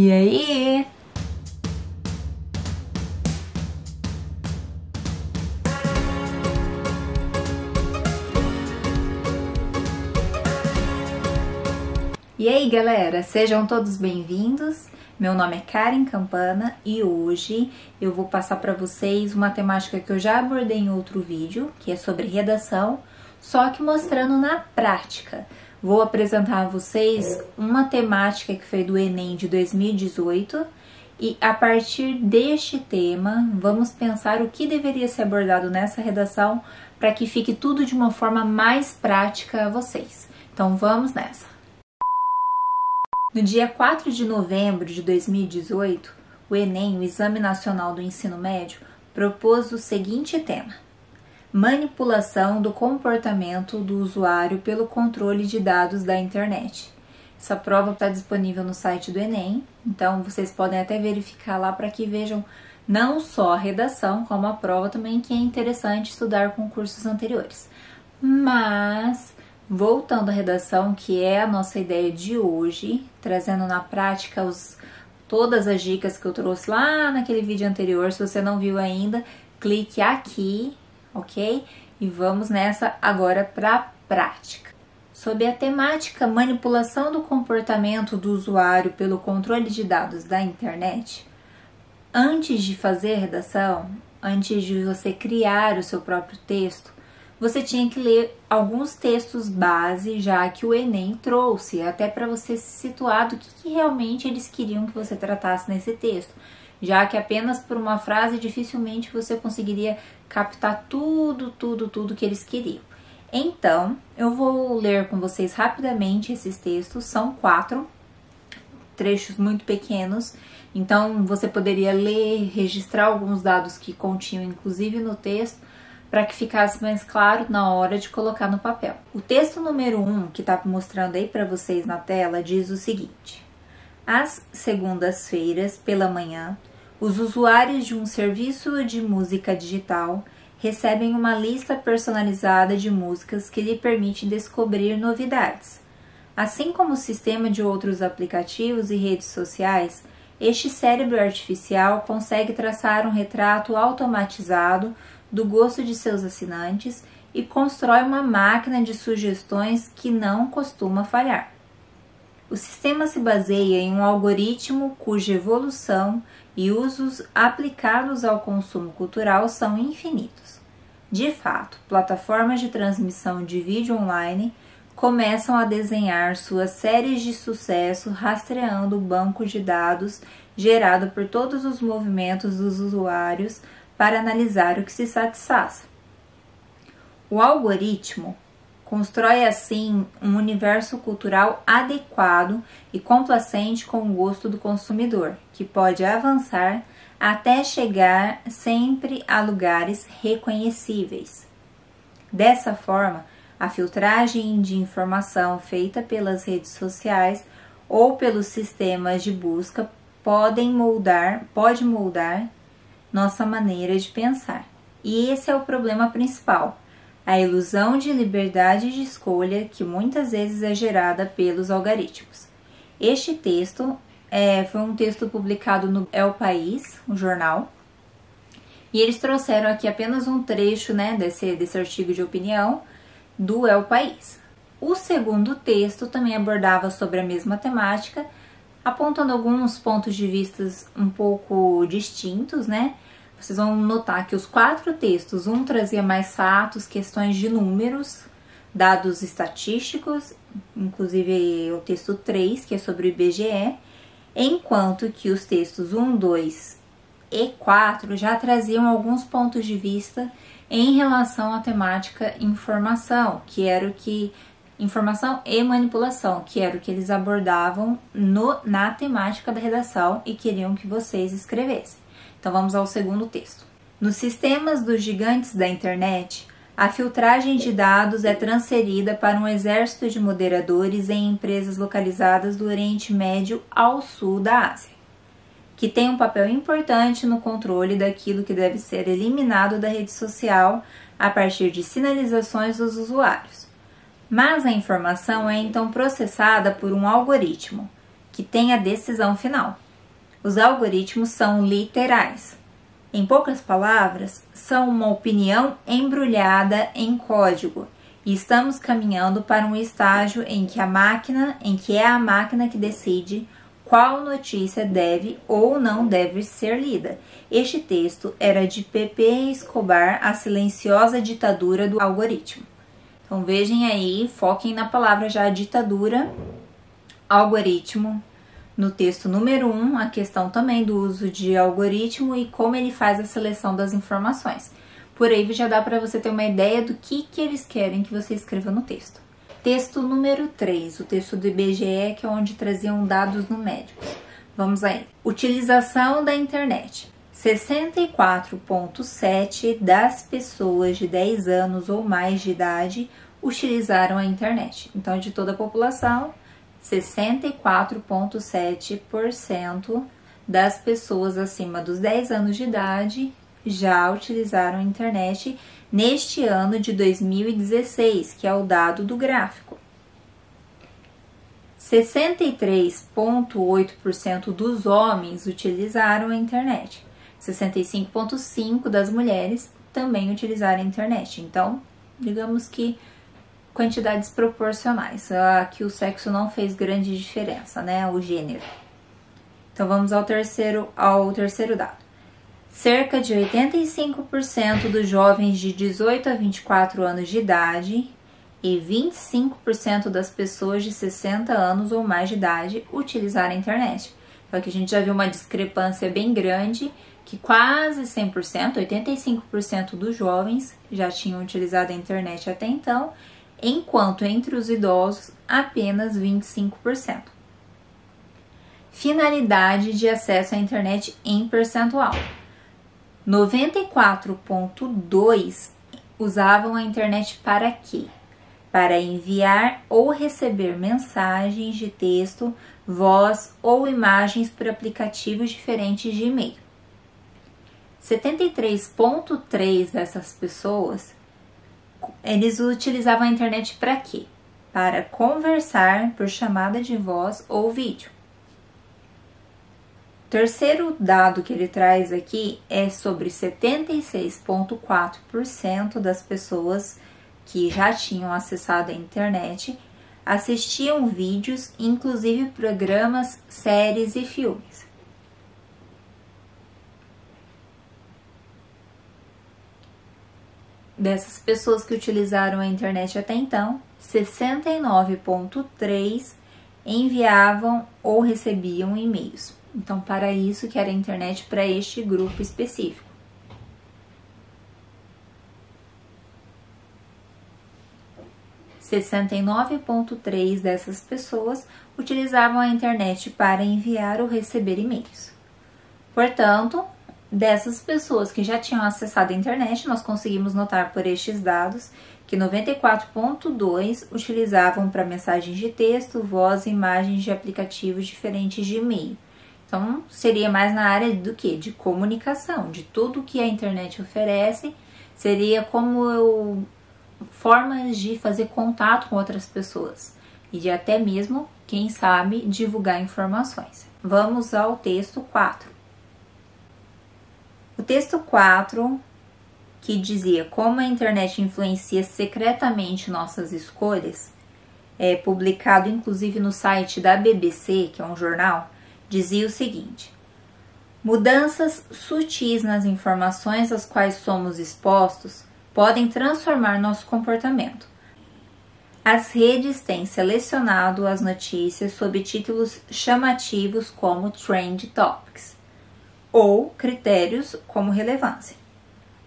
E aí? E aí, galera, sejam todos bem-vindos. Meu nome é Karen Campana e hoje eu vou passar para vocês uma temática que eu já abordei em outro vídeo, que é sobre redação, só que mostrando na prática. Vou apresentar a vocês uma temática que foi do Enem de 2018 e a partir deste tema vamos pensar o que deveria ser abordado nessa redação para que fique tudo de uma forma mais prática a vocês. Então vamos nessa! No dia 4 de novembro de 2018, o Enem, o Exame Nacional do Ensino Médio, propôs o seguinte tema: Manipulação do comportamento do usuário pelo controle de dados da internet. Essa prova está disponível no site do Enem, então vocês podem até verificar lá para que vejam não só a redação, como a prova também, que é interessante estudar com cursos anteriores. Mas Voltando à redação, que é a nossa ideia de hoje, trazendo na prática os, todas as dicas que eu trouxe lá naquele vídeo anterior. Se você não viu ainda, clique aqui, ok? E vamos nessa agora para a prática. Sob a temática manipulação do comportamento do usuário pelo controle de dados da internet, antes de fazer redação, antes de você criar o seu próprio texto, você tinha que ler alguns textos base já que o Enem trouxe, até para você se situar do que, que realmente eles queriam que você tratasse nesse texto, já que apenas por uma frase dificilmente você conseguiria captar tudo, tudo, tudo que eles queriam. Então, eu vou ler com vocês rapidamente esses textos, são quatro trechos muito pequenos, então você poderia ler, registrar alguns dados que continham inclusive no texto para que ficasse mais claro na hora de colocar no papel. O texto número 1, um, que está mostrando aí para vocês na tela, diz o seguinte: Às segundas-feiras, pela manhã, os usuários de um serviço de música digital recebem uma lista personalizada de músicas que lhe permite descobrir novidades. Assim como o sistema de outros aplicativos e redes sociais, este cérebro artificial consegue traçar um retrato automatizado do gosto de seus assinantes e constrói uma máquina de sugestões que não costuma falhar. O sistema se baseia em um algoritmo cuja evolução e usos aplicados ao consumo cultural são infinitos. De fato, plataformas de transmissão de vídeo online começam a desenhar suas séries de sucesso rastreando o banco de dados gerado por todos os movimentos dos usuários para analisar o que se satisfaz. O algoritmo constrói assim um universo cultural adequado e complacente com o gosto do consumidor, que pode avançar até chegar sempre a lugares reconhecíveis. Dessa forma, a filtragem de informação feita pelas redes sociais ou pelos sistemas de busca podem moldar, pode moldar nossa maneira de pensar. E esse é o problema principal, a ilusão de liberdade de escolha que muitas vezes é gerada pelos algoritmos. Este texto é, foi um texto publicado no El País, um jornal, e eles trouxeram aqui apenas um trecho né, desse, desse artigo de opinião do El País. O segundo texto também abordava sobre a mesma temática apontando alguns pontos de vistas um pouco distintos, né? Vocês vão notar que os quatro textos, um trazia mais fatos, questões de números, dados estatísticos, inclusive o texto 3, que é sobre o IBGE, enquanto que os textos 1, 2 e 4 já traziam alguns pontos de vista em relação à temática informação, que era o que informação e manipulação, que era o que eles abordavam no, na temática da redação e queriam que vocês escrevessem. Então vamos ao segundo texto. Nos sistemas dos gigantes da internet, a filtragem de dados é transferida para um exército de moderadores em empresas localizadas do Oriente Médio ao sul da Ásia, que tem um papel importante no controle daquilo que deve ser eliminado da rede social a partir de sinalizações dos usuários mas a informação é então processada por um algoritmo, que tem a decisão final. Os algoritmos são literais. Em poucas palavras, são uma opinião embrulhada em código e estamos caminhando para um estágio em que a máquina, em que é a máquina que decide qual notícia deve ou não deve ser lida. Este texto era de Pepe Escobar, A Silenciosa Ditadura do Algoritmo. Então vejam aí, foquem na palavra já ditadura, algoritmo. No texto número 1, um, a questão também do uso de algoritmo e como ele faz a seleção das informações. Por aí já dá para você ter uma ideia do que, que eles querem que você escreva no texto. Texto número 3, o texto do IBGE, que é onde traziam dados numéricos. Vamos aí. Utilização da internet. 64,7% das pessoas de 10 anos ou mais de idade utilizaram a internet. Então, de toda a população, 64,7% das pessoas acima dos 10 anos de idade já utilizaram a internet neste ano de 2016, que é o dado do gráfico. 63,8% dos homens utilizaram a internet. 65,5% das mulheres também utilizaram a internet. Então, digamos que quantidades proporcionais. Aqui o sexo não fez grande diferença, né? O gênero. Então vamos ao terceiro, ao terceiro dado. Cerca de 85% dos jovens de 18 a 24 anos de idade e 25% das pessoas de 60 anos ou mais de idade utilizaram a internet. Então aqui a gente já viu uma discrepância bem grande que quase 100%, 85% dos jovens já tinham utilizado a internet até então, enquanto entre os idosos apenas 25%. Finalidade de acesso à internet em percentual. 94,2 usavam a internet para quê? Para enviar ou receber mensagens de texto, voz ou imagens por aplicativos diferentes de e-mail. 73,3 dessas pessoas eles utilizavam a internet para quê? Para conversar por chamada de voz ou vídeo. Terceiro dado que ele traz aqui é sobre 76,4% das pessoas que já tinham acessado a internet assistiam vídeos, inclusive programas, séries e filmes. Dessas pessoas que utilizaram a internet até então, 69,3 enviavam ou recebiam e-mails. Então, para isso que era a internet para este grupo específico. Sessenta e nove ponto três dessas pessoas utilizavam a internet para enviar ou receber e-mails. Portanto, dessas pessoas que já tinham acessado a internet, nós conseguimos notar por estes dados que 94.2 utilizavam para mensagens de texto, voz e imagens de aplicativos diferentes de e-mail. Então, seria mais na área do que? De comunicação, de tudo que a internet oferece, seria como eu, formas de fazer contato com outras pessoas e de até mesmo, quem sabe, divulgar informações. Vamos ao texto 4. O texto 4, que dizia como a internet influencia secretamente nossas escolhas, é publicado inclusive no site da BBC, que é um jornal, dizia o seguinte: Mudanças sutis nas informações às quais somos expostos podem transformar nosso comportamento. As redes têm selecionado as notícias sob títulos chamativos como Trend Topics ou critérios como relevância.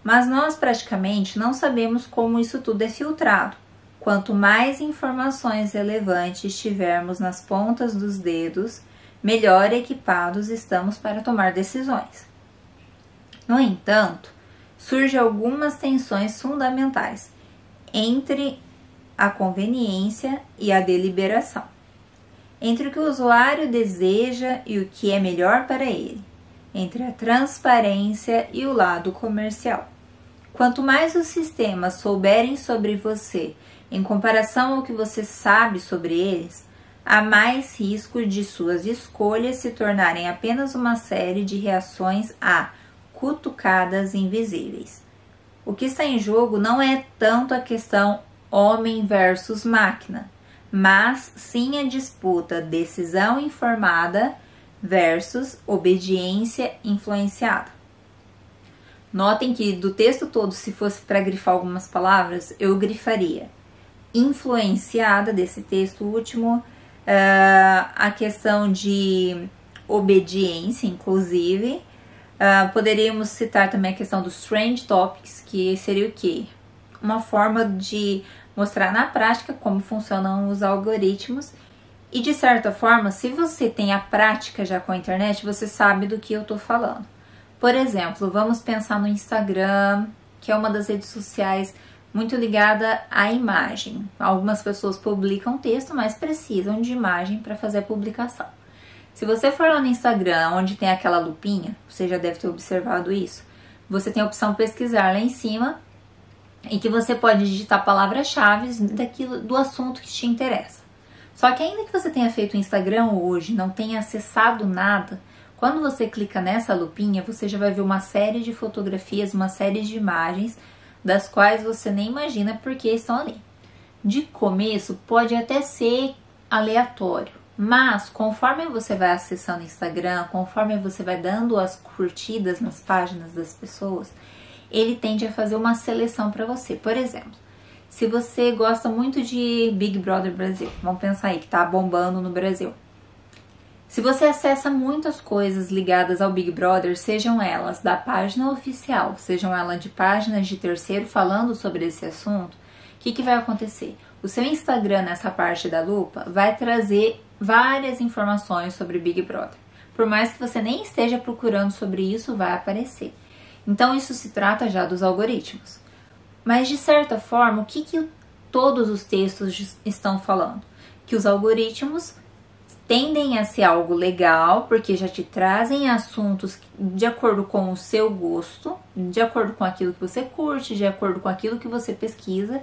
Mas nós praticamente não sabemos como isso tudo é filtrado. Quanto mais informações relevantes tivermos nas pontas dos dedos, melhor equipados estamos para tomar decisões. No entanto, surgem algumas tensões fundamentais entre a conveniência e a deliberação, entre o que o usuário deseja e o que é melhor para ele, entre a transparência e o lado comercial. Quanto mais os sistemas souberem sobre você em comparação ao que você sabe sobre eles, há mais risco de suas escolhas se tornarem apenas uma série de reações a cutucadas invisíveis. O que está em jogo não é tanto a questão homem versus máquina, mas sim a disputa decisão informada versus obediência influenciada. Notem que do texto todo, se fosse para grifar algumas palavras, eu grifaria influenciada desse texto último, uh, a questão de obediência, inclusive. Uh, poderíamos citar também a questão dos trend topics, que seria o quê? Uma forma de mostrar na prática como funcionam os algoritmos. E de certa forma, se você tem a prática já com a internet, você sabe do que eu estou falando. Por exemplo, vamos pensar no Instagram, que é uma das redes sociais muito ligada à imagem. Algumas pessoas publicam texto, mas precisam de imagem para fazer a publicação. Se você for lá no Instagram, onde tem aquela lupinha, você já deve ter observado isso. Você tem a opção pesquisar lá em cima em que você pode digitar palavras-chave daquilo do assunto que te interessa. Só que ainda que você tenha feito o Instagram hoje, não tenha acessado nada, quando você clica nessa lupinha, você já vai ver uma série de fotografias, uma série de imagens das quais você nem imagina porque estão ali. De começo pode até ser aleatório, mas conforme você vai acessando o Instagram, conforme você vai dando as curtidas nas páginas das pessoas, ele tende a fazer uma seleção para você. Por exemplo, se você gosta muito de Big Brother Brasil, vamos pensar aí que tá bombando no Brasil. Se você acessa muitas coisas ligadas ao Big Brother, sejam elas da página oficial, sejam elas de páginas de terceiro falando sobre esse assunto, o que, que vai acontecer? O seu Instagram, nessa parte da lupa, vai trazer várias informações sobre Big Brother. Por mais que você nem esteja procurando sobre isso, vai aparecer. Então isso se trata já dos algoritmos. Mas de certa forma, o que, que todos os textos estão falando? Que os algoritmos tendem a ser algo legal, porque já te trazem assuntos de acordo com o seu gosto, de acordo com aquilo que você curte, de acordo com aquilo que você pesquisa.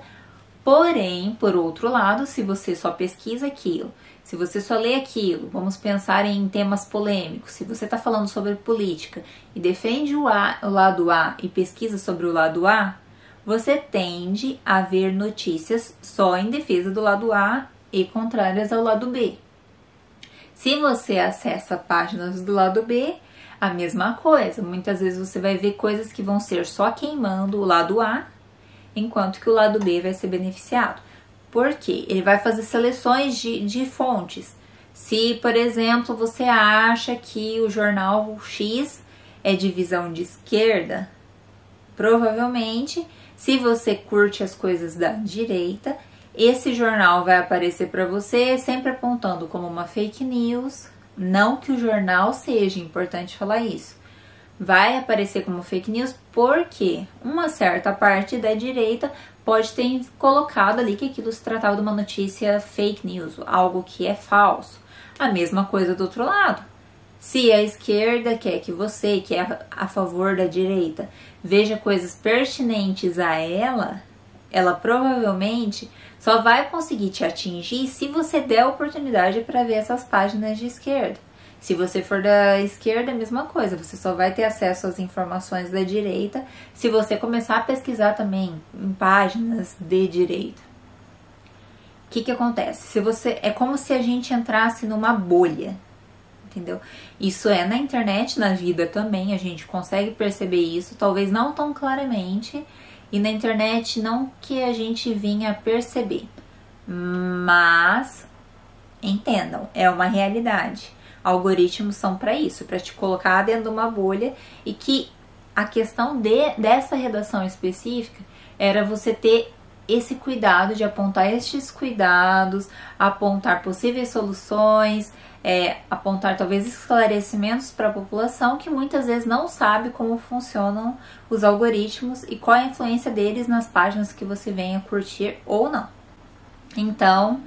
Porém, por outro lado, se você só pesquisa aquilo, se você só lê aquilo, vamos pensar em temas polêmicos. Se você está falando sobre política e defende o, a, o lado A e pesquisa sobre o lado A, você tende a ver notícias só em defesa do lado A e contrárias ao lado B. Se você acessa páginas do lado B, a mesma coisa. Muitas vezes você vai ver coisas que vão ser só queimando o lado A, enquanto que o lado B vai ser beneficiado. Por quê? Ele vai fazer seleções de, de fontes. Se, por exemplo, você acha que o jornal X é de visão de esquerda, provavelmente, se você curte as coisas da direita, esse jornal vai aparecer para você sempre apontando como uma fake news. Não que o jornal seja importante falar isso. Vai aparecer como fake news porque uma certa parte da direita pode ter colocado ali que aquilo se tratava de uma notícia fake news, algo que é falso. A mesma coisa do outro lado. Se a esquerda quer que você, que é a favor da direita, veja coisas pertinentes a ela, ela provavelmente só vai conseguir te atingir se você der oportunidade para ver essas páginas de esquerda. Se você for da esquerda, a mesma coisa, você só vai ter acesso às informações da direita se você começar a pesquisar também em páginas de direita. O que, que acontece? Se você é como se a gente entrasse numa bolha, entendeu? Isso é na internet, na vida também, a gente consegue perceber isso, talvez não tão claramente, e na internet não que a gente vinha perceber, mas entendam, é uma realidade. Algoritmos são para isso, para te colocar dentro de uma bolha e que a questão de, dessa redação específica era você ter esse cuidado de apontar estes cuidados, apontar possíveis soluções, é, apontar talvez esclarecimentos para a população que muitas vezes não sabe como funcionam os algoritmos e qual a influência deles nas páginas que você venha curtir ou não. Então,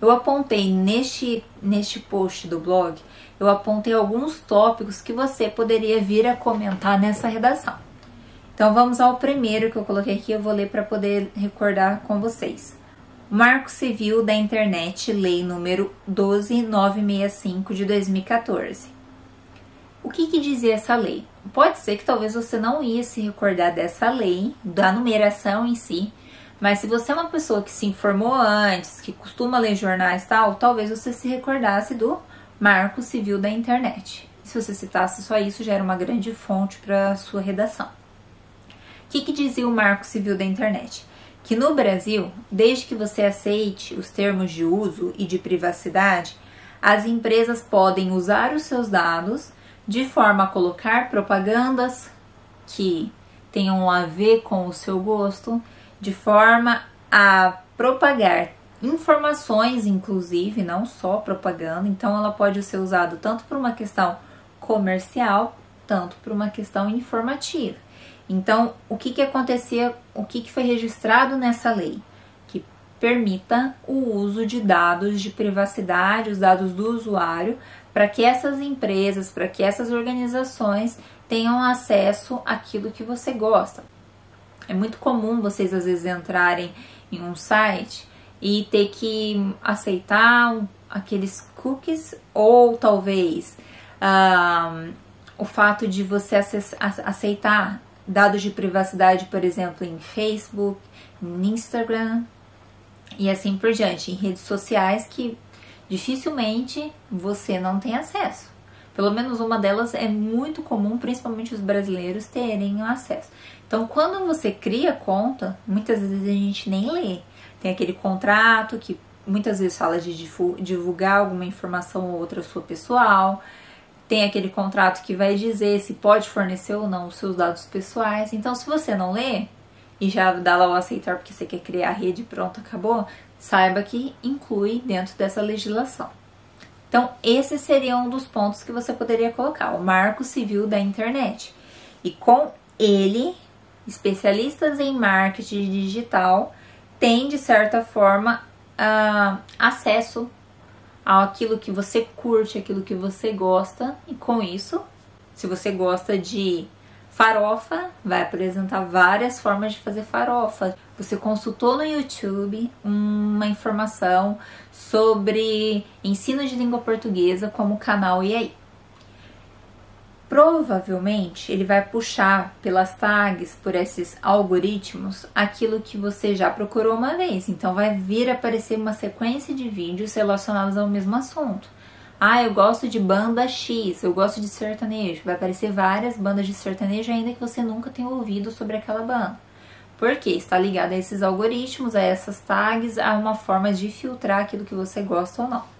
eu apontei neste, neste post do blog, eu apontei alguns tópicos que você poderia vir a comentar nessa redação. Então vamos ao primeiro que eu coloquei aqui, eu vou ler para poder recordar com vocês. Marco Civil da Internet, Lei número 12965 de 2014. O que, que dizia essa lei? Pode ser que talvez você não ia se recordar dessa lei, da numeração em si, mas se você é uma pessoa que se informou antes, que costuma ler jornais e tal, talvez você se recordasse do Marco Civil da Internet. Se você citasse só isso, já era uma grande fonte para sua redação. O que, que dizia o Marco Civil da Internet? Que no Brasil, desde que você aceite os termos de uso e de privacidade, as empresas podem usar os seus dados de forma a colocar propagandas que tenham a ver com o seu gosto, de forma a propagar informações, inclusive, não só propaganda. Então, ela pode ser usada tanto por uma questão comercial, tanto por uma questão informativa. Então, o que, que acontecia, o que, que foi registrado nessa lei? Que permita o uso de dados de privacidade, os dados do usuário, para que essas empresas, para que essas organizações tenham acesso àquilo que você gosta. É muito comum vocês às vezes entrarem em um site e ter que aceitar aqueles cookies ou talvez o fato de você aceitar dados de privacidade, por exemplo, em Facebook, em Instagram e assim por diante, em redes sociais que dificilmente você não tem acesso. Pelo menos uma delas é muito comum, principalmente os brasileiros terem acesso. Então, quando você cria conta, muitas vezes a gente nem lê. Tem aquele contrato que muitas vezes fala de divulgar alguma informação ou outra sua pessoal. Tem aquele contrato que vai dizer se pode fornecer ou não os seus dados pessoais. Então, se você não lê e já dá lá o aceitar porque você quer criar a rede, pronto, acabou, saiba que inclui dentro dessa legislação. Então, esse seria um dos pontos que você poderia colocar, o Marco Civil da Internet. E com ele, especialistas em marketing digital têm, de certa forma, uh, acesso àquilo que você curte, aquilo que você gosta, e com isso, se você gosta de farofa, vai apresentar várias formas de fazer farofa. Você consultou no YouTube uma informação sobre ensino de língua portuguesa como canal e aí. Provavelmente ele vai puxar pelas tags, por esses algoritmos, aquilo que você já procurou uma vez. Então vai vir aparecer uma sequência de vídeos relacionados ao mesmo assunto. Ah, eu gosto de banda X, eu gosto de sertanejo. Vai aparecer várias bandas de sertanejo ainda que você nunca tenha ouvido sobre aquela banda. Porque está ligado a esses algoritmos, a essas tags, a uma forma de filtrar aquilo que você gosta ou não.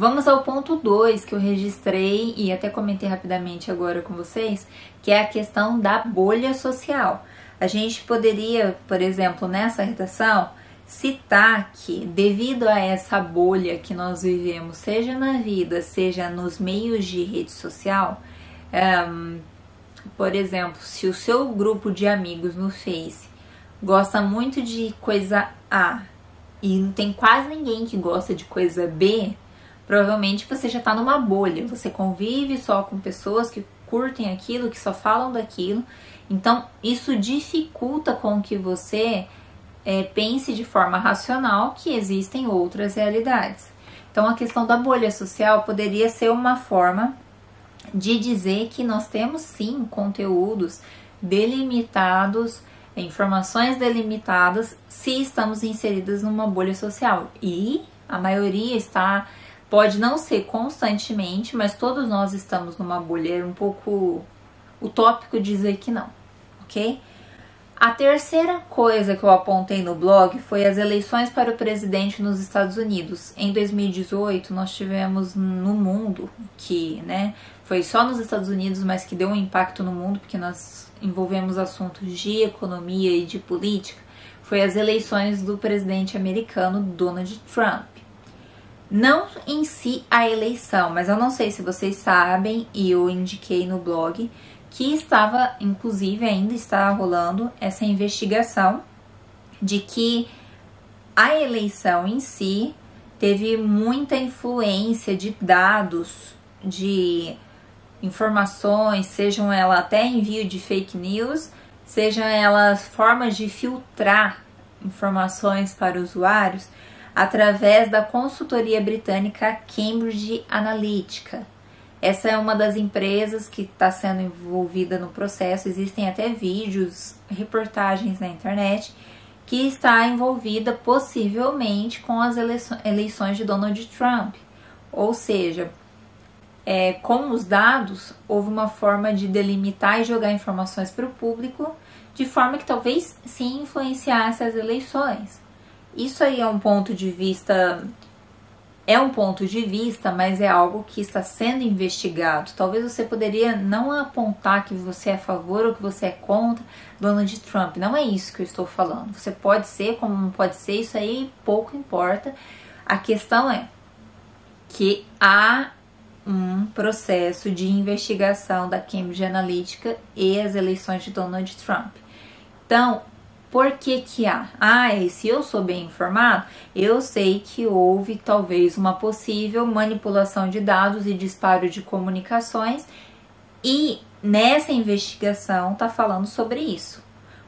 Vamos ao ponto 2 que eu registrei e até comentei rapidamente agora com vocês, que é a questão da bolha social. A gente poderia, por exemplo, nessa redação, citar que, devido a essa bolha que nós vivemos, seja na vida, seja nos meios de rede social, um, por exemplo, se o seu grupo de amigos no Face gosta muito de coisa A e não tem quase ninguém que gosta de coisa B, provavelmente você já está numa bolha. Você convive só com pessoas que curtem aquilo, que só falam daquilo. Então, isso dificulta com que você é, pense de forma racional que existem outras realidades. Então, a questão da bolha social poderia ser uma forma de dizer que nós temos sim conteúdos delimitados, informações delimitadas, se estamos inseridas numa bolha social. E a maioria está, pode não ser constantemente, mas todos nós estamos numa bolha. Um pouco utópico dizer que não, ok? A terceira coisa que eu apontei no blog foi as eleições para o presidente nos Estados Unidos. Em 2018, nós tivemos no mundo, que né, foi só nos Estados Unidos, mas que deu um impacto no mundo, porque nós envolvemos assuntos de economia e de política, foi as eleições do presidente americano Donald Trump. Não em si a eleição, mas eu não sei se vocês sabem, e eu indiquei no blog, que estava, inclusive, ainda está rolando essa investigação de que a eleição em si teve muita influência de dados, de informações, sejam elas até envio de fake news, sejam elas formas de filtrar informações para usuários através da consultoria britânica Cambridge Analytica. Essa é uma das empresas que está sendo envolvida no processo. Existem até vídeos, reportagens na internet que está envolvida possivelmente com as eleições de Donald Trump. Ou seja, é, com os dados, houve uma forma de delimitar e jogar informações para o público, de forma que talvez sim influenciasse as eleições. Isso aí é um ponto de vista. É um ponto de vista, mas é algo que está sendo investigado. Talvez você poderia não apontar que você é a favor ou que você é contra Donald Trump. Não é isso que eu estou falando. Você pode ser como não pode ser, isso aí pouco importa. A questão é que há um processo de investigação da Cambridge Analytica e as eleições de Donald Trump. Então, por que que há? Ah, e se eu sou bem informado, eu sei que houve talvez uma possível manipulação de dados e disparo de comunicações e nessa investigação tá falando sobre isso.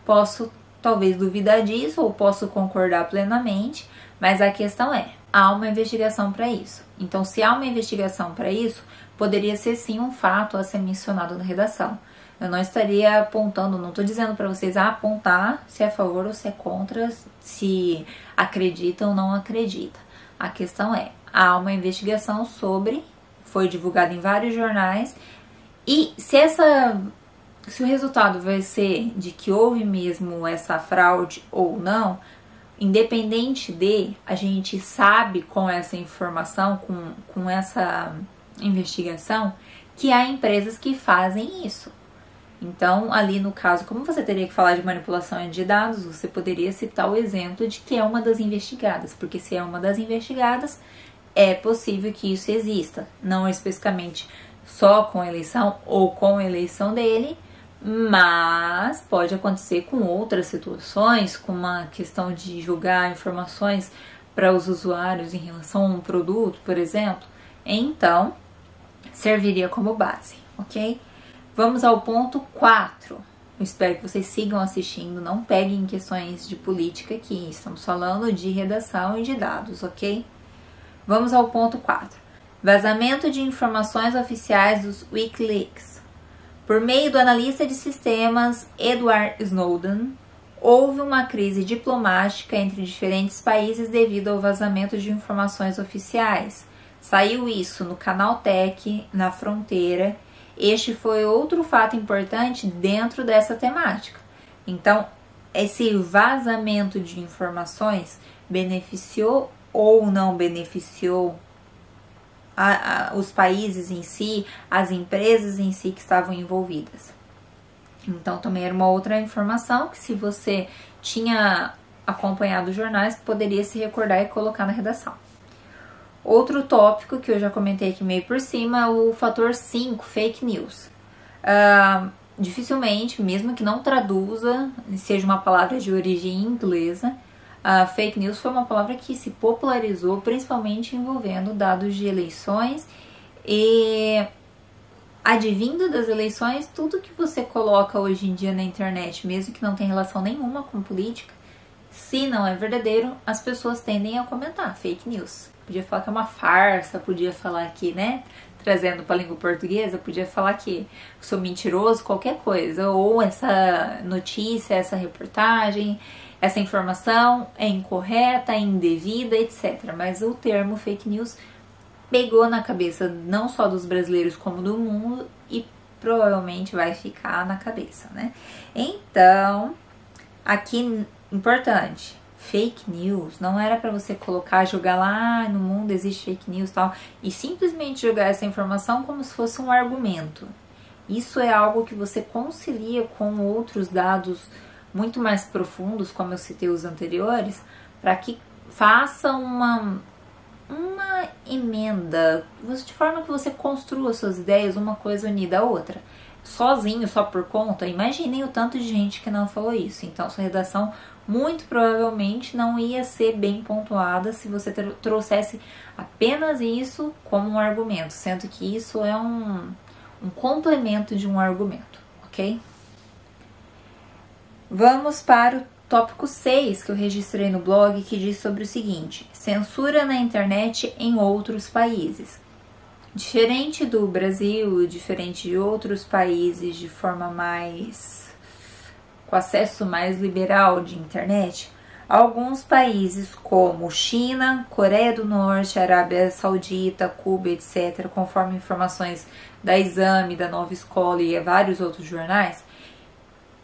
Posso talvez duvidar disso ou posso concordar plenamente, mas a questão é, há uma investigação para isso. Então, se há uma investigação para isso, poderia ser sim um fato a ser mencionado na redação. Eu não estaria apontando, não estou dizendo para vocês apontar se é a favor ou se é contra, se acredita ou não acredita. A questão é, há uma investigação sobre, foi divulgada em vários jornais, e se essa se o resultado vai ser de que houve mesmo essa fraude ou não, independente de, a gente sabe com essa informação, com, com essa investigação, que há empresas que fazem isso. Então, ali no caso, como você teria que falar de manipulação de dados, você poderia citar o exemplo de que é uma das investigadas, porque se é uma das investigadas, é possível que isso exista, não especificamente só com eleição ou com eleição dele, mas pode acontecer com outras situações, com uma questão de julgar informações para os usuários em relação a um produto, por exemplo. Então, serviria como base, ok? Vamos ao ponto 4. Eu espero que vocês sigam assistindo, não peguem questões de política aqui, estamos falando de redação e de dados, ok? Vamos ao ponto 4. Vazamento de informações oficiais dos Wikileaks. Por meio do analista de sistemas Edward Snowden, houve uma crise diplomática entre diferentes países devido ao vazamento de informações oficiais. Saiu isso no Canal Tech, na Fronteira este foi outro fato importante dentro dessa temática. Então, esse vazamento de informações beneficiou ou não beneficiou a, a, os países em si, as empresas em si que estavam envolvidas. Então, também era uma outra informação que, se você tinha acompanhado os jornais, poderia se recordar e colocar na redação. Outro tópico que eu já comentei aqui meio por cima é o fator 5, fake news. Uh, dificilmente, mesmo que não traduza, seja uma palavra de origem inglesa, uh, fake news foi uma palavra que se popularizou principalmente envolvendo dados de eleições e advindo das eleições, tudo que você coloca hoje em dia na internet, mesmo que não tenha relação nenhuma com política, se não é verdadeiro, as pessoas tendem a comentar fake news. Podia falar que é uma farsa, podia falar que, né? Trazendo para a língua portuguesa, podia falar que sou mentiroso, qualquer coisa. Ou essa notícia, essa reportagem, essa informação é incorreta, é indevida, etc. Mas o termo fake news pegou na cabeça não só dos brasileiros como do mundo e provavelmente vai ficar na cabeça, né? Então, aqui importante, fake news não era para você colocar, jogar lá ah, no mundo existe fake news e tal, e simplesmente jogar essa informação como se fosse um argumento. Isso é algo que você concilia com outros dados muito mais profundos, como eu citei os anteriores, para que faça uma uma emenda, de forma que você construa suas ideias uma coisa unida à outra. Sozinho, só por conta, imaginem o tanto de gente que não falou isso. Então, sua redação muito provavelmente não ia ser bem pontuada se você trouxesse apenas isso como um argumento, sendo que isso é um, um complemento de um argumento, ok? Vamos para o tópico 6 que eu registrei no blog que diz sobre o seguinte: censura na internet em outros países. Diferente do Brasil, diferente de outros países de forma mais com acesso mais liberal de internet, alguns países como China, Coreia do Norte, Arábia Saudita, Cuba, etc., conforme informações da Exame, da Nova Escola e vários outros jornais,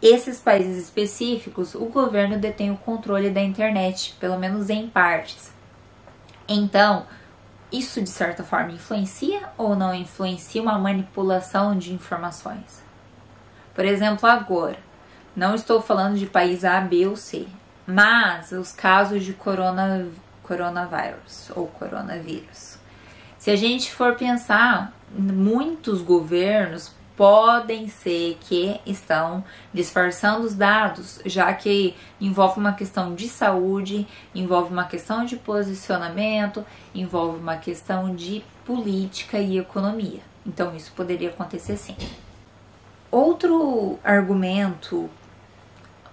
esses países específicos, o governo detém o controle da internet, pelo menos em partes. Então, isso de certa forma influencia ou não influencia uma manipulação de informações? Por exemplo, agora, não estou falando de país A, B ou C, mas os casos de corona, coronavírus ou coronavírus. Se a gente for pensar, muitos governos podem ser que estão disfarçando os dados, já que envolve uma questão de saúde, envolve uma questão de posicionamento, envolve uma questão de política e economia. Então isso poderia acontecer sim. Outro argumento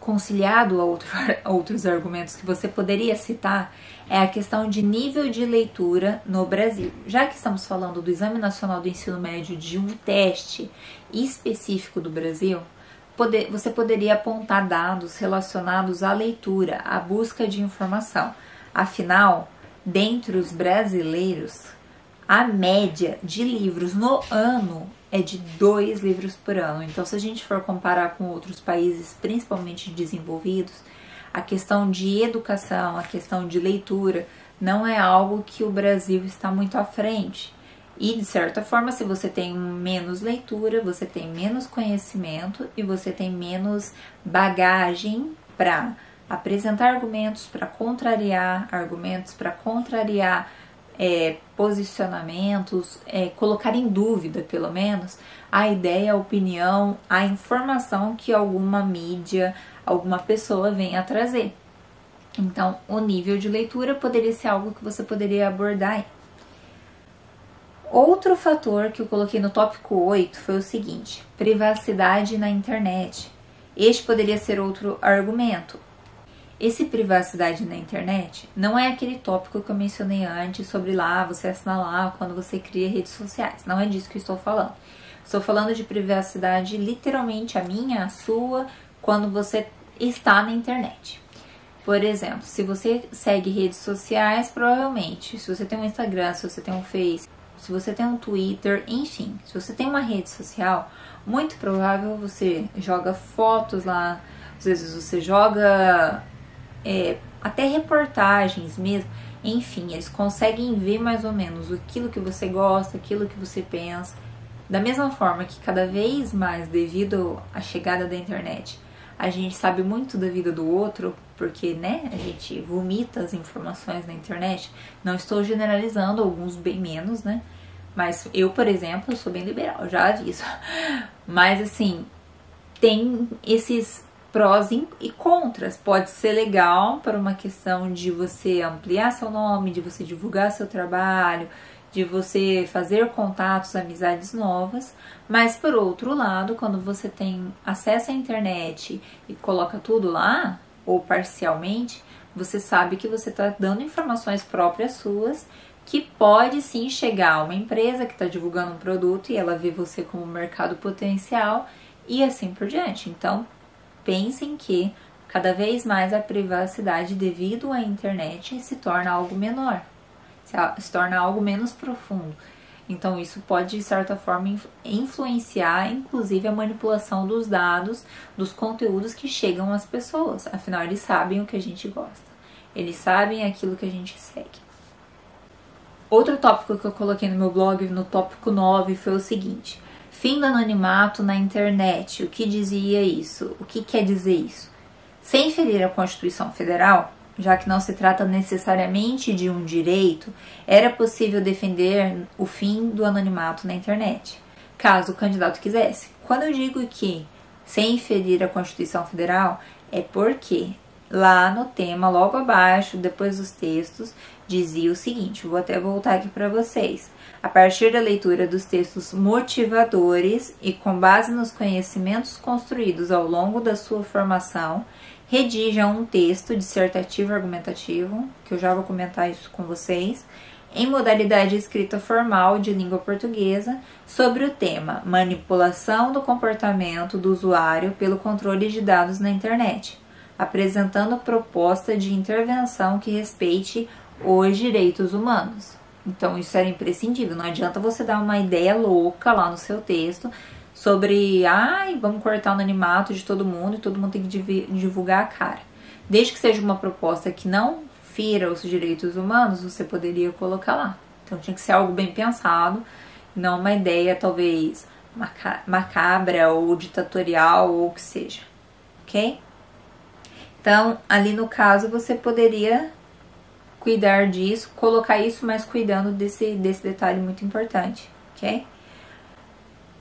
conciliado a, outro, outros argumentos que você poderia citar é a questão de nível de leitura no Brasil. Já que estamos falando do Exame Nacional do Ensino Médio de um teste específico do Brasil, poder, você poderia apontar dados relacionados à leitura, à busca de informação. Afinal, dentre os brasileiros, a média de livros no ano é de dois livros por ano. Então, se a gente for comparar com outros países, principalmente desenvolvidos, a questão de educação, a questão de leitura, não é algo que o Brasil está muito à frente. E de certa forma, se você tem menos leitura, você tem menos conhecimento e você tem menos bagagem para apresentar argumentos, para contrariar argumentos, para contrariar é, posicionamentos, é, colocar em dúvida, pelo menos, a ideia, a opinião, a informação que alguma mídia, alguma pessoa venha a trazer. Então, o nível de leitura poderia ser algo que você poderia abordar. Outro fator que eu coloquei no tópico 8 foi o seguinte: privacidade na internet. Este poderia ser outro argumento. Esse privacidade na internet não é aquele tópico que eu mencionei antes sobre lá, você lá quando você cria redes sociais. Não é disso que eu estou falando. Estou falando de privacidade literalmente a minha, a sua, quando você está na internet. Por exemplo, se você segue redes sociais, provavelmente, se você tem um Instagram, se você tem um Face, se você tem um Twitter, enfim, se você tem uma rede social, muito provável você joga fotos lá, às vezes você joga é, até reportagens mesmo. Enfim, eles conseguem ver mais ou menos aquilo que você gosta, aquilo que você pensa. Da mesma forma que cada vez mais, devido à chegada da internet, a gente sabe muito da vida do outro, porque né, a gente vomita as informações na internet. Não estou generalizando, alguns bem menos, né? Mas eu, por exemplo, sou bem liberal, já aviso. Mas assim, tem esses prós e contras. Pode ser legal para uma questão de você ampliar seu nome, de você divulgar seu trabalho, de você fazer contatos, amizades novas, mas por outro lado, quando você tem acesso à internet e coloca tudo lá, ou parcialmente, você sabe que você está dando informações próprias suas que pode sim chegar a uma empresa que está divulgando um produto e ela vê você como mercado potencial e assim por diante. Então, pensem que cada vez mais a privacidade devido à internet se torna algo menor, se torna algo menos profundo. Então, isso pode, de certa forma, influenciar, inclusive, a manipulação dos dados, dos conteúdos que chegam às pessoas. Afinal, eles sabem o que a gente gosta, eles sabem aquilo que a gente segue. Outro tópico que eu coloquei no meu blog, no tópico 9, foi o seguinte: Fim do anonimato na internet. O que dizia isso? O que quer dizer isso? Sem ferir a Constituição Federal, já que não se trata necessariamente de um direito, era possível defender o fim do anonimato na internet, caso o candidato quisesse. Quando eu digo que sem ferir a Constituição Federal, é porque lá no tema, logo abaixo, depois dos textos, dizia o seguinte: vou até voltar aqui para vocês. A partir da leitura dos textos motivadores e com base nos conhecimentos construídos ao longo da sua formação, redija um texto dissertativo argumentativo, que eu já vou comentar isso com vocês, em modalidade escrita formal de língua portuguesa, sobre o tema manipulação do comportamento do usuário pelo controle de dados na internet, apresentando proposta de intervenção que respeite os direitos humanos. Então, isso era imprescindível. Não adianta você dar uma ideia louca lá no seu texto sobre, ai, vamos cortar o anonimato de todo mundo e todo mundo tem que divulgar a cara. Desde que seja uma proposta que não fira os direitos humanos, você poderia colocar lá. Então, tinha que ser algo bem pensado, não uma ideia talvez macabra ou ditatorial ou o que seja, ok? Então, ali no caso, você poderia cuidar disso, colocar isso, mas cuidando desse, desse detalhe muito importante, ok?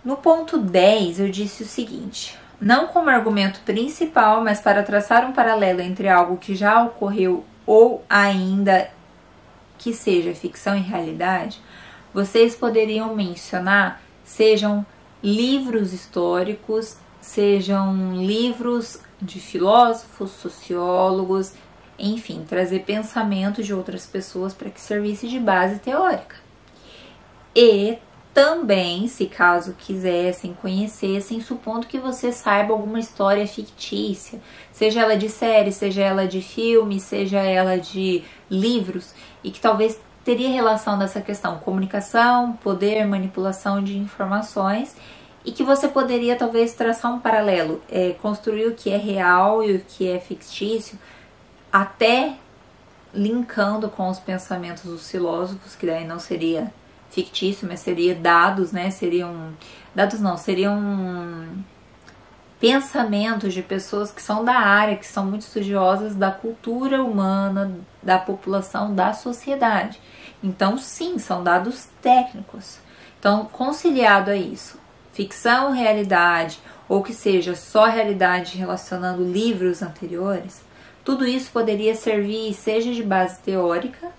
No ponto 10, eu disse o seguinte: não como argumento principal, mas para traçar um paralelo entre algo que já ocorreu ou ainda que seja ficção e realidade, vocês poderiam mencionar sejam livros históricos, sejam livros de filósofos, sociólogos, enfim, trazer pensamentos de outras pessoas para que servisse de base teórica. E também, se caso quisessem, conhecessem, supondo que você saiba alguma história fictícia, seja ela de série, seja ela de filme, seja ela de livros, e que talvez teria relação dessa questão comunicação, poder, manipulação de informações, e que você poderia talvez traçar um paralelo, é, construir o que é real e o que é fictício, até linkando com os pensamentos dos filósofos, que daí não seria fictício, mas seria dados, né? Seriam dados não, seriam pensamentos de pessoas que são da área, que são muito estudiosas da cultura humana, da população, da sociedade. Então, sim, são dados técnicos. Então, conciliado a isso, ficção, realidade, ou que seja só realidade relacionando livros anteriores, tudo isso poderia servir, seja de base teórica,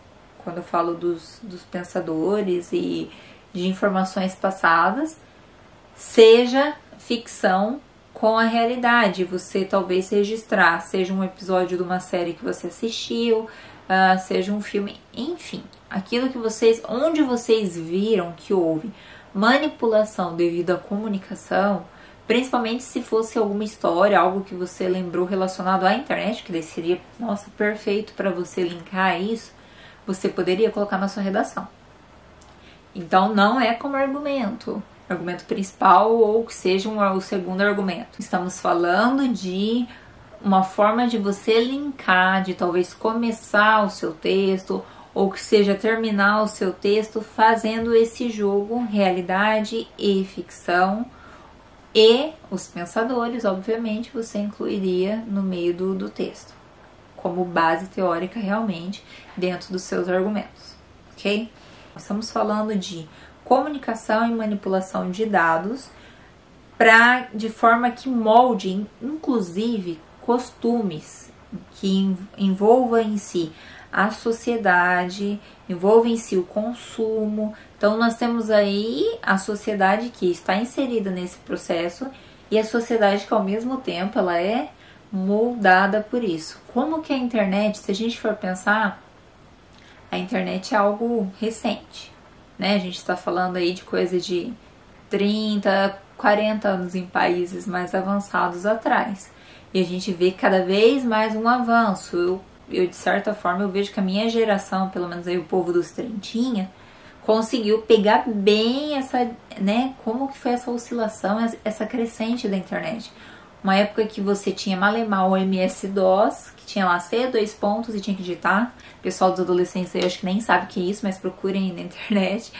quando eu falo dos, dos pensadores e de informações passadas, seja ficção com a realidade. Você talvez registrar, seja um episódio de uma série que você assistiu, uh, seja um filme, enfim, aquilo que vocês, onde vocês viram que houve manipulação devido à comunicação, Principalmente se fosse alguma história, algo que você lembrou relacionado à internet, que seria, nossa, perfeito para você linkar isso, você poderia colocar na sua redação. Então não é como argumento, argumento principal ou que seja um, o segundo argumento. Estamos falando de uma forma de você linkar, de talvez começar o seu texto ou que seja terminar o seu texto fazendo esse jogo realidade e ficção e os pensadores, obviamente, você incluiria no meio do, do texto, como base teórica realmente dentro dos seus argumentos, ok? Estamos falando de comunicação e manipulação de dados para de forma que molde, inclusive, costumes que envolva em si a sociedade, envolve em si o consumo. Então nós temos aí a sociedade que está inserida nesse processo e a sociedade que ao mesmo tempo ela é moldada por isso. Como que a internet, se a gente for pensar, a internet é algo recente, né? A gente está falando aí de coisa de 30, 40 anos em países mais avançados atrás. E a gente vê cada vez mais um avanço. Eu eu de certa forma eu vejo que a minha geração, pelo menos aí o povo dos Trentinha, conseguiu pegar bem essa, né, como que foi essa oscilação, essa crescente da internet. Uma época que você tinha malemar o MS-DOS, que tinha lá C, dois pontos e tinha que digitar. O pessoal dos adolescentes aí acho que nem sabe o que é isso, mas procurem na internet.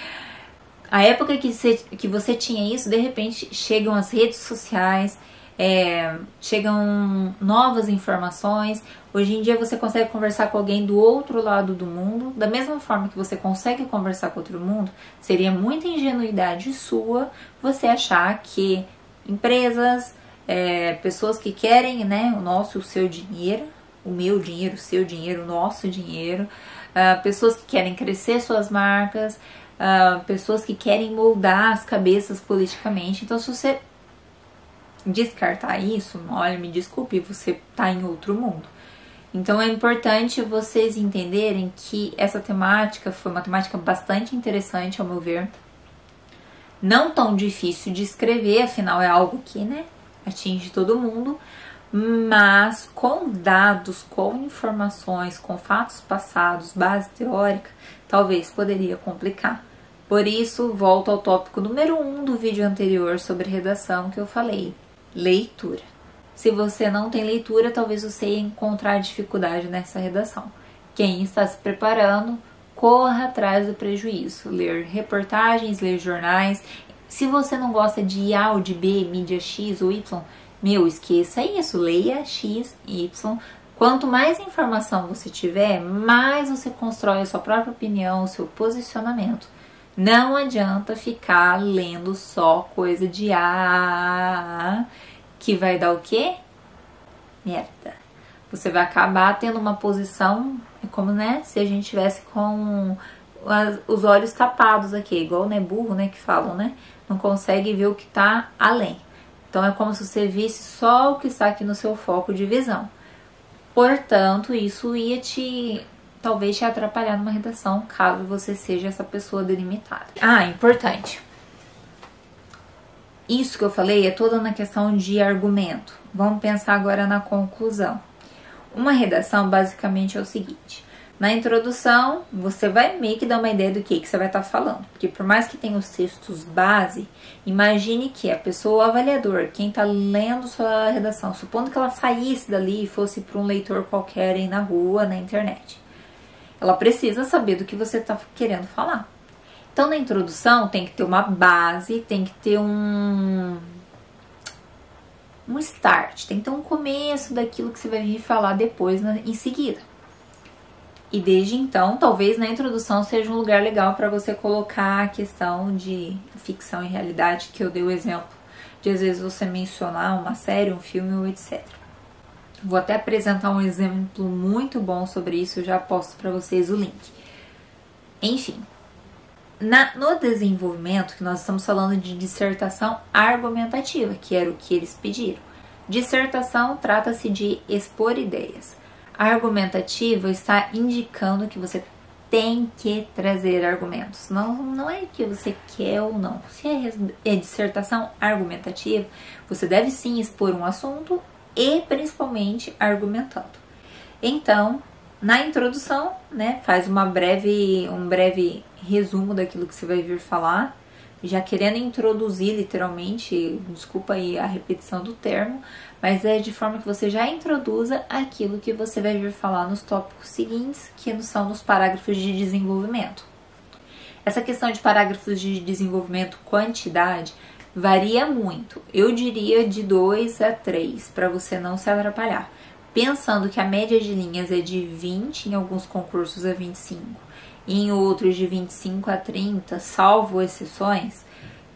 A época que você, que você tinha isso, de repente chegam as redes sociais, é, chegam novas informações. Hoje em dia você consegue conversar com alguém do outro lado do mundo, da mesma forma que você consegue conversar com outro mundo. Seria muita ingenuidade sua você achar que empresas, é, pessoas que querem né, o nosso, o seu dinheiro, o meu dinheiro, o seu dinheiro, o nosso dinheiro, uh, pessoas que querem crescer suas marcas, uh, pessoas que querem moldar as cabeças politicamente. Então, se você descartar isso, olha, me desculpe, você tá em outro mundo. Então é importante vocês entenderem que essa temática foi uma temática bastante interessante, ao meu ver. Não tão difícil de escrever, afinal é algo que, né, atinge todo mundo, mas com dados, com informações, com fatos passados, base teórica, talvez poderia complicar. Por isso, volto ao tópico número 1 um do vídeo anterior sobre redação que eu falei: leitura. Se você não tem leitura, talvez você encontrar dificuldade nessa redação. Quem está se preparando, corra atrás do prejuízo. Ler reportagens, ler jornais. Se você não gosta de A ou de B, mídia X ou Y, meu, esqueça isso. Leia X, Y. Quanto mais informação você tiver, mais você constrói a sua própria opinião, o seu posicionamento. Não adianta ficar lendo só coisa de A que vai dar o quê? Merda. Você vai acabar tendo uma posição, é como, né, se a gente tivesse com os olhos tapados aqui, igual, né, burro, né, que falam, né? Não consegue ver o que tá além. Então é como se você visse só o que está aqui no seu foco de visão. Portanto, isso ia te talvez te atrapalhar numa redação, caso você seja essa pessoa delimitada. Ah, importante isso que eu falei é toda na questão de argumento. Vamos pensar agora na conclusão. Uma redação basicamente é o seguinte: na introdução, você vai meio que dar uma ideia do que, que você vai estar tá falando. Porque por mais que tenha os textos base, imagine que a pessoa, o avaliador, quem está lendo sua redação, supondo que ela saísse dali e fosse para um leitor qualquer aí na rua, na internet. Ela precisa saber do que você está querendo falar. Então, na introdução tem que ter uma base, tem que ter um um start, tem que ter um começo daquilo que você vai vir falar depois na, em seguida. E desde então, talvez na introdução seja um lugar legal para você colocar a questão de ficção e realidade, que eu dei o exemplo de às vezes você mencionar uma série, um filme ou etc. Vou até apresentar um exemplo muito bom sobre isso, já posto para vocês o link. Enfim, na, no desenvolvimento, que nós estamos falando de dissertação argumentativa, que era o que eles pediram. Dissertação trata-se de expor ideias. argumentativa está indicando que você tem que trazer argumentos. Não, não é que você quer ou não. Se é, é dissertação argumentativa, você deve sim expor um assunto e principalmente argumentando. Então, na introdução, né, faz uma breve, um breve resumo daquilo que você vai vir falar, já querendo introduzir literalmente, desculpa aí a repetição do termo, mas é de forma que você já introduza aquilo que você vai vir falar nos tópicos seguintes, que são nos parágrafos de desenvolvimento. Essa questão de parágrafos de desenvolvimento quantidade varia muito. Eu diria de 2 a 3 para você não se atrapalhar. Pensando que a média de linhas é de 20, em alguns concursos é 25 e em outros de 25 a 30, salvo exceções,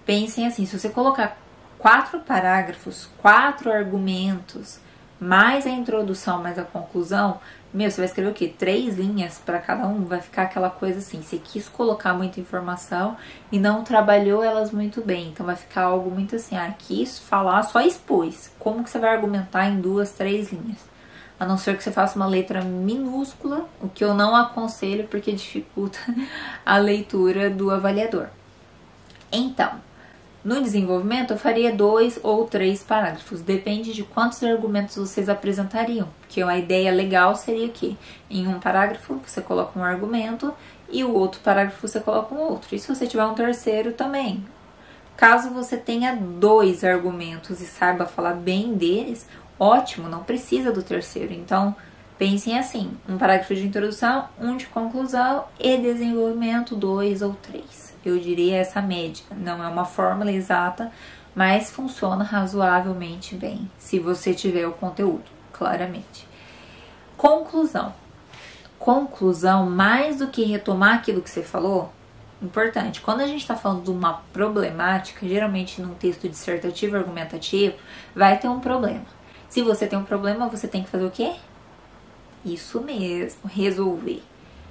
pensem assim: se você colocar quatro parágrafos, quatro argumentos, mais a introdução, mais a conclusão, meu, você vai escrever o quê? Três linhas para cada um? Vai ficar aquela coisa assim: você quis colocar muita informação e não trabalhou elas muito bem. Então vai ficar algo muito assim: ah, quis falar, só expôs. Como que você vai argumentar em duas, três linhas? A não ser que você faça uma letra minúscula, o que eu não aconselho porque dificulta a leitura do avaliador. Então, no desenvolvimento eu faria dois ou três parágrafos, depende de quantos argumentos vocês apresentariam. Porque a ideia legal seria que em um parágrafo você coloca um argumento e o outro parágrafo você coloca um outro. E se você tiver um terceiro também. Caso você tenha dois argumentos e saiba falar bem deles, ótimo, não precisa do terceiro. Então, pensem assim: um parágrafo de introdução, um de conclusão e desenvolvimento, dois ou três. Eu diria essa média. Não é uma fórmula exata, mas funciona razoavelmente bem, se você tiver o conteúdo, claramente. Conclusão. Conclusão, mais do que retomar aquilo que você falou, importante. Quando a gente está falando de uma problemática, geralmente num texto dissertativo argumentativo, vai ter um problema. Se você tem um problema, você tem que fazer o quê? Isso mesmo, resolver.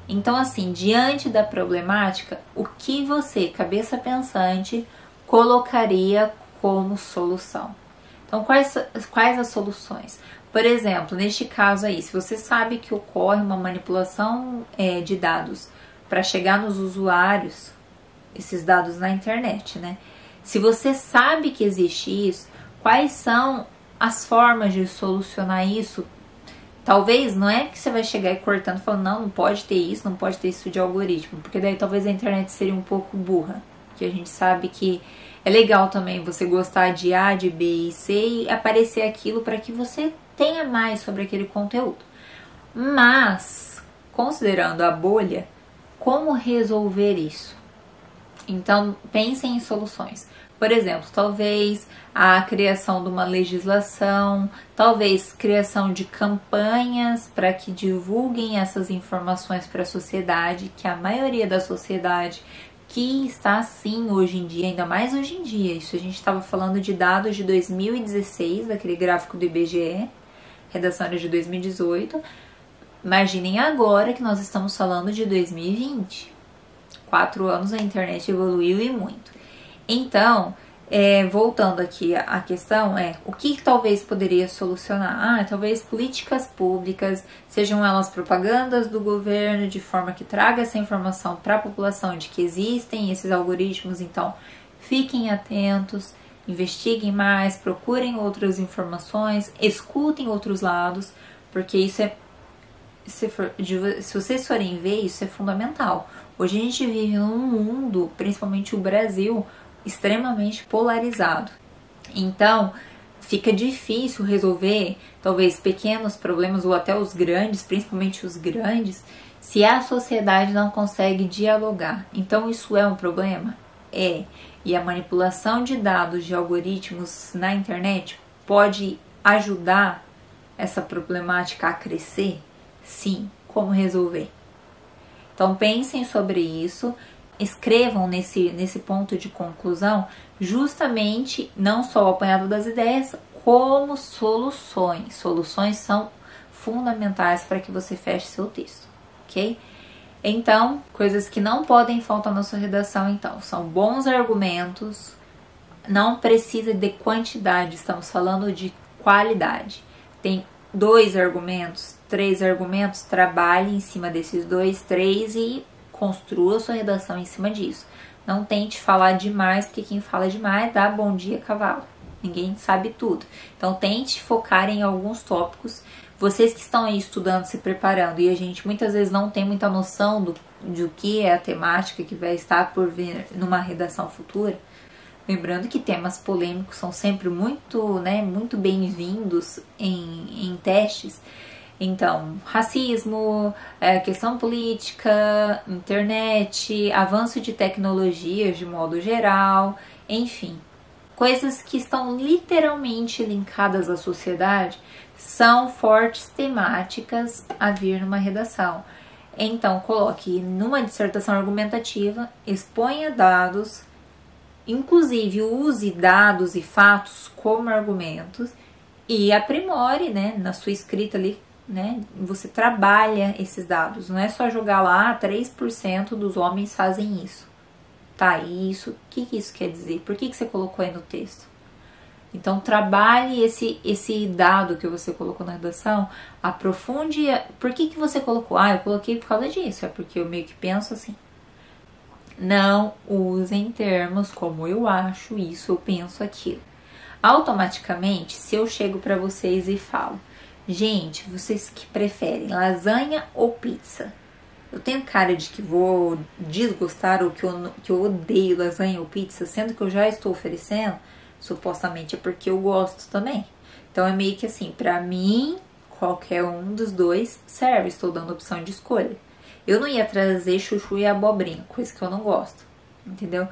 Então, assim, diante da problemática, o que você, cabeça pensante, colocaria como solução? Então, quais, quais as soluções? Por exemplo, neste caso aí, se você sabe que ocorre uma manipulação é, de dados para chegar nos usuários, esses dados na internet, né? Se você sabe que existe isso, quais são as formas de solucionar isso? Talvez não é que você vai chegar e cortando falando, não, não pode ter isso, não pode ter isso de algoritmo, porque daí talvez a internet seria um pouco burra, que a gente sabe que é legal também você gostar de A, de B e C e aparecer aquilo para que você tenha mais sobre aquele conteúdo. Mas, considerando a bolha, como resolver isso? Então, pensem em soluções. Por exemplo, talvez a criação de uma legislação, talvez criação de campanhas para que divulguem essas informações para a sociedade, que a maioria da sociedade que está assim hoje em dia, ainda mais hoje em dia. Isso a gente estava falando de dados de 2016, daquele gráfico do IBGE, redação era de 2018. Imaginem agora que nós estamos falando de 2020. Quatro anos a internet evoluiu e muito. Então, é, voltando aqui à questão, é o que talvez poderia solucionar? Ah, talvez políticas públicas, sejam elas propagandas do governo, de forma que traga essa informação para a população de que existem esses algoritmos, então fiquem atentos, investiguem mais, procurem outras informações, escutem outros lados, porque isso é. Se, for, se vocês forem ver, isso é fundamental. Hoje a gente vive num mundo, principalmente o Brasil, extremamente polarizado. Então, fica difícil resolver talvez pequenos problemas ou até os grandes, principalmente os grandes, se a sociedade não consegue dialogar. Então, isso é um problema? É. E a manipulação de dados de algoritmos na internet pode ajudar essa problemática a crescer? Sim. Como resolver? Então pensem sobre isso escrevam nesse, nesse ponto de conclusão justamente não só o apanhado das ideias, como soluções. Soluções são fundamentais para que você feche seu texto, ok? Então, coisas que não podem faltar na sua redação, então, são bons argumentos, não precisa de quantidade, estamos falando de qualidade. Tem dois argumentos, três argumentos, trabalhe em cima desses dois, três e construa sua redação em cima disso. Não tente falar demais, porque quem fala demais dá bom dia cavalo. Ninguém sabe tudo. Então tente focar em alguns tópicos. Vocês que estão aí estudando, se preparando, e a gente muitas vezes não tem muita noção do, do que é a temática que vai estar por vir numa redação futura. Lembrando que temas polêmicos são sempre muito, né, muito bem-vindos em, em testes. Então, racismo, é, questão política, internet, avanço de tecnologias de modo geral, enfim, coisas que estão literalmente linkadas à sociedade são fortes temáticas a vir numa redação. Então, coloque numa dissertação argumentativa, exponha dados, inclusive use dados e fatos como argumentos e aprimore, né, na sua escrita ali né? Você trabalha esses dados, não é só jogar lá 3% dos homens fazem isso. Tá, e isso, o que, que isso quer dizer? Por que, que você colocou aí no texto? Então trabalhe esse esse dado que você colocou na redação, aprofunde. Por que, que você colocou? Ah, eu coloquei por causa disso, é porque eu meio que penso assim. Não usem termos como eu acho isso, eu penso aquilo. Automaticamente, se eu chego para vocês e falo, Gente, vocês que preferem lasanha ou pizza? Eu tenho cara de que vou desgostar ou que eu, que eu odeio lasanha ou pizza, sendo que eu já estou oferecendo, supostamente é porque eu gosto também. Então é meio que assim, pra mim, qualquer um dos dois serve, estou dando opção de escolha. Eu não ia trazer chuchu e abobrinha, coisa que eu não gosto, entendeu?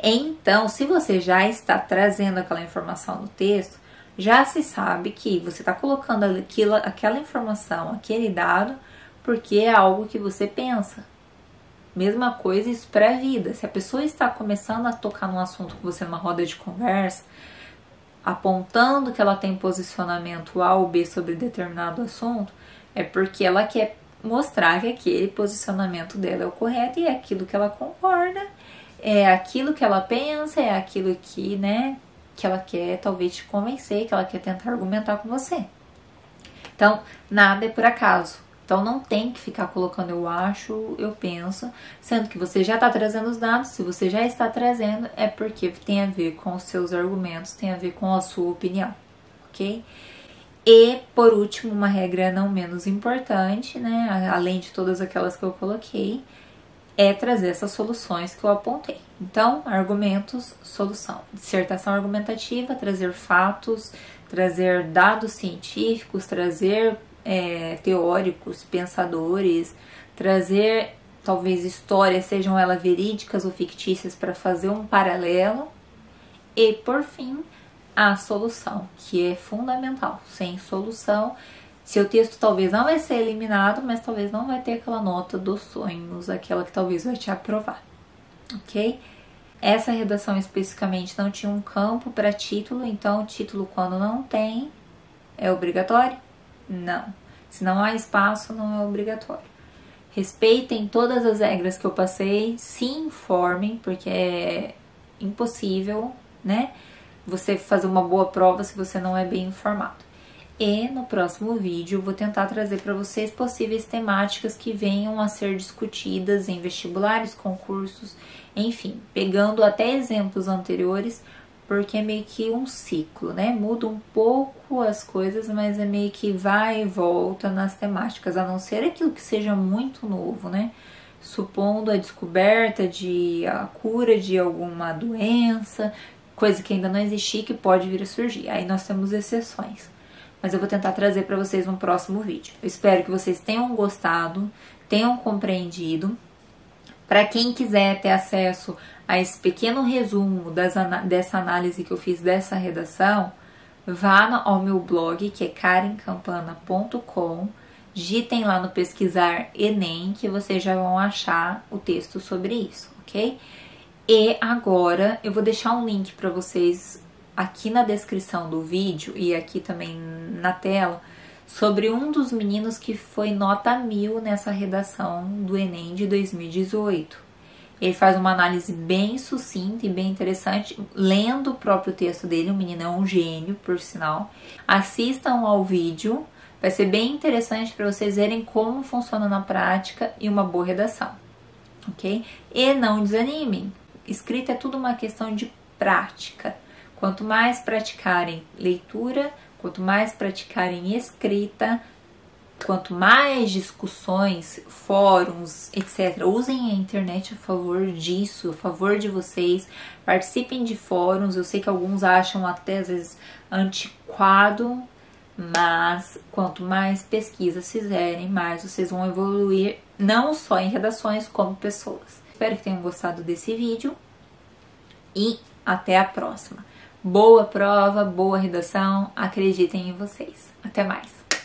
Então, se você já está trazendo aquela informação no texto, já se sabe que você está colocando aquilo, aquela informação, aquele dado, porque é algo que você pensa. Mesma coisa isso para a vida. Se a pessoa está começando a tocar num assunto com você numa roda de conversa, apontando que ela tem posicionamento A ou B sobre determinado assunto, é porque ela quer mostrar que aquele posicionamento dela é o correto e é aquilo que ela concorda, é aquilo que ela pensa, é aquilo que, né, que ela quer talvez te convencer, que ela quer tentar argumentar com você. Então, nada é por acaso. Então não tem que ficar colocando eu acho, eu penso, sendo que você já está trazendo os dados, se você já está trazendo, é porque tem a ver com os seus argumentos, tem a ver com a sua opinião, ok? E por último, uma regra não menos importante, né? Além de todas aquelas que eu coloquei, é trazer essas soluções que eu apontei. Então, argumentos, solução. Dissertação argumentativa, trazer fatos, trazer dados científicos, trazer é, teóricos, pensadores, trazer talvez histórias, sejam elas verídicas ou fictícias, para fazer um paralelo. E por fim, a solução, que é fundamental. Sem solução, seu texto talvez não vai ser eliminado, mas talvez não vai ter aquela nota dos sonhos, aquela que talvez vai te aprovar. Ok? Essa redação especificamente não tinha um campo para título, então título quando não tem é obrigatório? Não. Se não há espaço, não é obrigatório. Respeitem todas as regras que eu passei, se informem, porque é impossível, né? Você fazer uma boa prova se você não é bem informado. E no próximo vídeo vou tentar trazer para vocês possíveis temáticas que venham a ser discutidas em vestibulares, concursos, enfim, pegando até exemplos anteriores porque é meio que um ciclo, né? Muda um pouco as coisas, mas é meio que vai e volta nas temáticas, a não ser aquilo que seja muito novo, né? Supondo a descoberta de a cura de alguma doença, coisa que ainda não existia que pode vir a surgir. Aí nós temos exceções. Mas eu vou tentar trazer para vocês no próximo vídeo. Eu espero que vocês tenham gostado, tenham compreendido. Para quem quiser ter acesso a esse pequeno resumo dessa análise que eu fiz dessa redação, vá ao meu blog que é karencampana.com, digitem lá no pesquisar Enem que vocês já vão achar o texto sobre isso, ok? E agora eu vou deixar um link para vocês aqui na descrição do vídeo e aqui também na tela sobre um dos meninos que foi nota mil nessa redação do Enem de 2018. Ele faz uma análise bem sucinta e bem interessante, lendo o próprio texto dele. O menino é um gênio, por sinal. Assistam ao vídeo, vai ser bem interessante para vocês verem como funciona na prática e uma boa redação, ok? E não desanimem. Escrita é tudo uma questão de prática. Quanto mais praticarem leitura, quanto mais praticarem escrita, quanto mais discussões, fóruns, etc. Usem a internet a favor disso, a favor de vocês. Participem de fóruns. Eu sei que alguns acham até às vezes antiquado, mas quanto mais pesquisas fizerem, mais vocês vão evoluir, não só em redações, como pessoas. Espero que tenham gostado desse vídeo e até a próxima. Boa prova, boa redação, acreditem em vocês. Até mais!